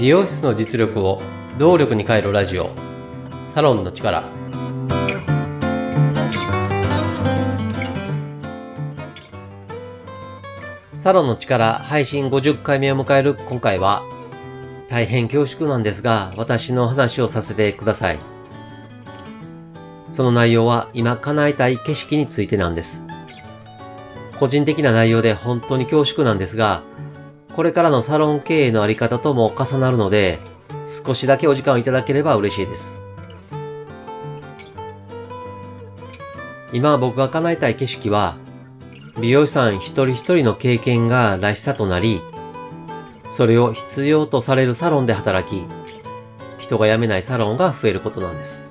美容室の実力を動力に変えるラジオ。サロンの力。サロンの力配信50回目を迎える。今回は大変恐縮なんですが私の話をさせてください。その内容は今叶えたい景色についてなんです。個人的な内容で本当に恐縮なんですがこれからのサロン経営のあり方とも重なるので、少しだけお時間をいただければ嬉しいです。今僕が叶えたい景色は、美容師さん一人一人の経験がらしさとなり、それを必要とされるサロンで働き、人が辞めないサロンが増えることなんです。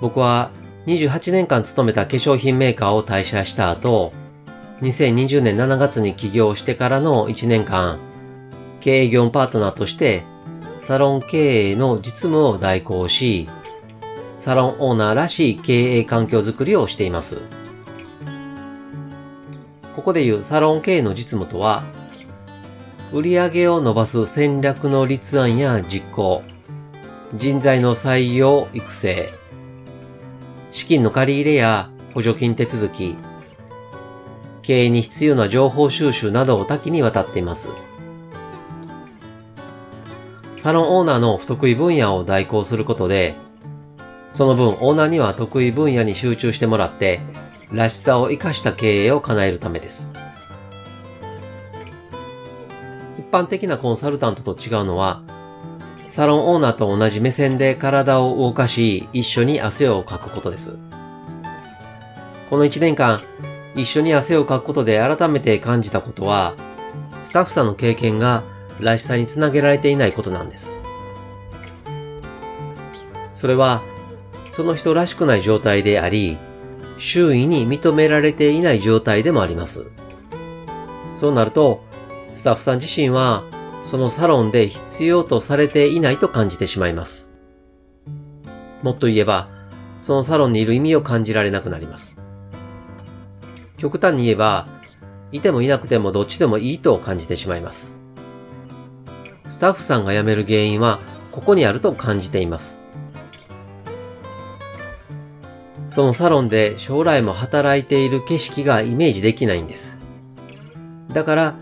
僕は28年間勤めた化粧品メーカーを退社した後、2020年7月に起業してからの1年間、経営業務パートナーとしてサロン経営の実務を代行し、サロンオーナーらしい経営環境づくりをしています。ここでいうサロン経営の実務とは、売上を伸ばす戦略の立案や実行、人材の採用育成、資金の借り入れや補助金手続き、経営に必要な情報収集などを多岐にわたっています。サロンオーナーの不得意分野を代行することで、その分オーナーには得意分野に集中してもらって、らしさを活かした経営を叶えるためです。一般的なコンサルタントと違うのは、サロンオーナーと同じ目線で体を動かし、一緒に汗をかくことです。この1年間、一緒に汗をかくことで改めて感じたことは、スタッフさんの経験がらしさにつなげられていないことなんです。それは、その人らしくない状態であり、周囲に認められていない状態でもあります。そうなると、スタッフさん自身は、そのサロンで必要とされていないと感じてしまいます。もっと言えば、そのサロンにいる意味を感じられなくなります。極端に言えば、いてもいなくてもどっちでもいいと感じてしまいます。スタッフさんが辞める原因はここにあると感じています。そのサロンで将来も働いている景色がイメージできないんです。だから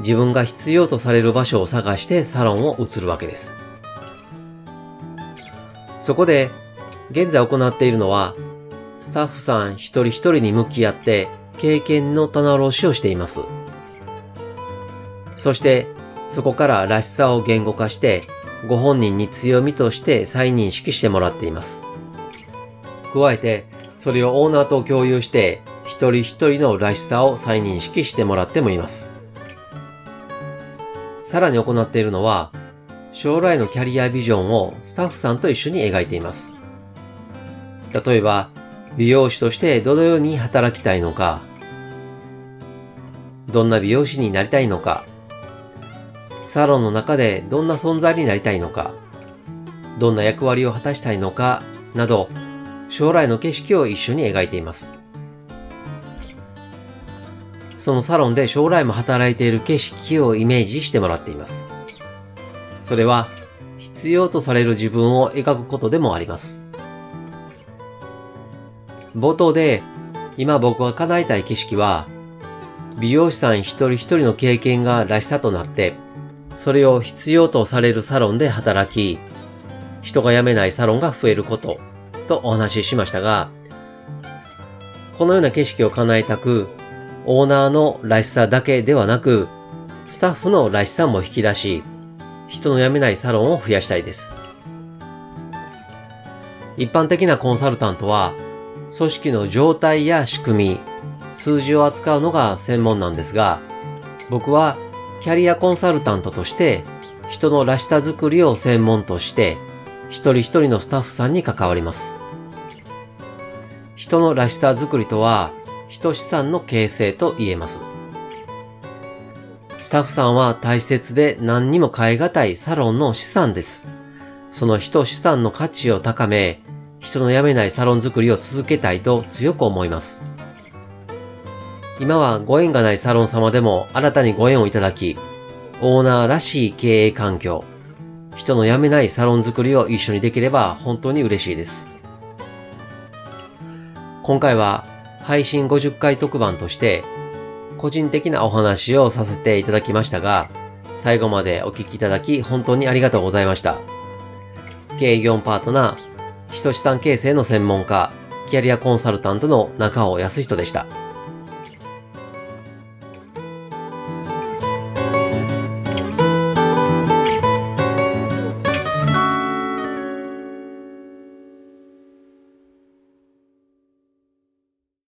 自分が必要とされる場所を探してサロンを移るわけです。そこで現在行っているのはスタッフさん一人一人に向き合って経験の棚卸しをしています。そして、そこかららしさを言語化して、ご本人に強みとして再認識してもらっています。加えて、それをオーナーと共有して、一人一人のらしさを再認識してもらってもいます。さらに行っているのは、将来のキャリアビジョンをスタッフさんと一緒に描いています。例えば、美容師としてどのように働きたいのか、どんな美容師になりたいのか、サロンの中でどんな存在になりたいのか、どんな役割を果たしたいのか、など、将来の景色を一緒に描いています。そのサロンで将来も働いている景色をイメージしてもらっています。それは必要とされる自分を描くことでもあります。冒頭で、今僕が叶えたい景色は、美容師さん一人一人の経験がらしさとなって、それを必要とされるサロンで働き、人が辞めないサロンが増えること、とお話ししましたが、このような景色を叶えたく、オーナーのらしさだけではなく、スタッフのらしさも引き出し、人の辞めないサロンを増やしたいです。一般的なコンサルタントは、組織の状態や仕組み、数字を扱うのが専門なんですが、僕はキャリアコンサルタントとして人のらしさづくりを専門として一人一人のスタッフさんに関わります。人のらしさづくりとは人資産の形成と言えます。スタッフさんは大切で何にも変え難いサロンの資産です。その人資産の価値を高め、人の辞めないサロン作りを続けたいと強く思います。今はご縁がないサロン様でも新たにご縁をいただき、オーナーらしい経営環境、人の辞めないサロン作りを一緒にできれば本当に嬉しいです。今回は配信50回特番として個人的なお話をさせていただきましたが、最後までお聞きいただき本当にありがとうございました。経営業パートナー、人資産形成の専門家、キャリアコンサルタントの中尾康人でした。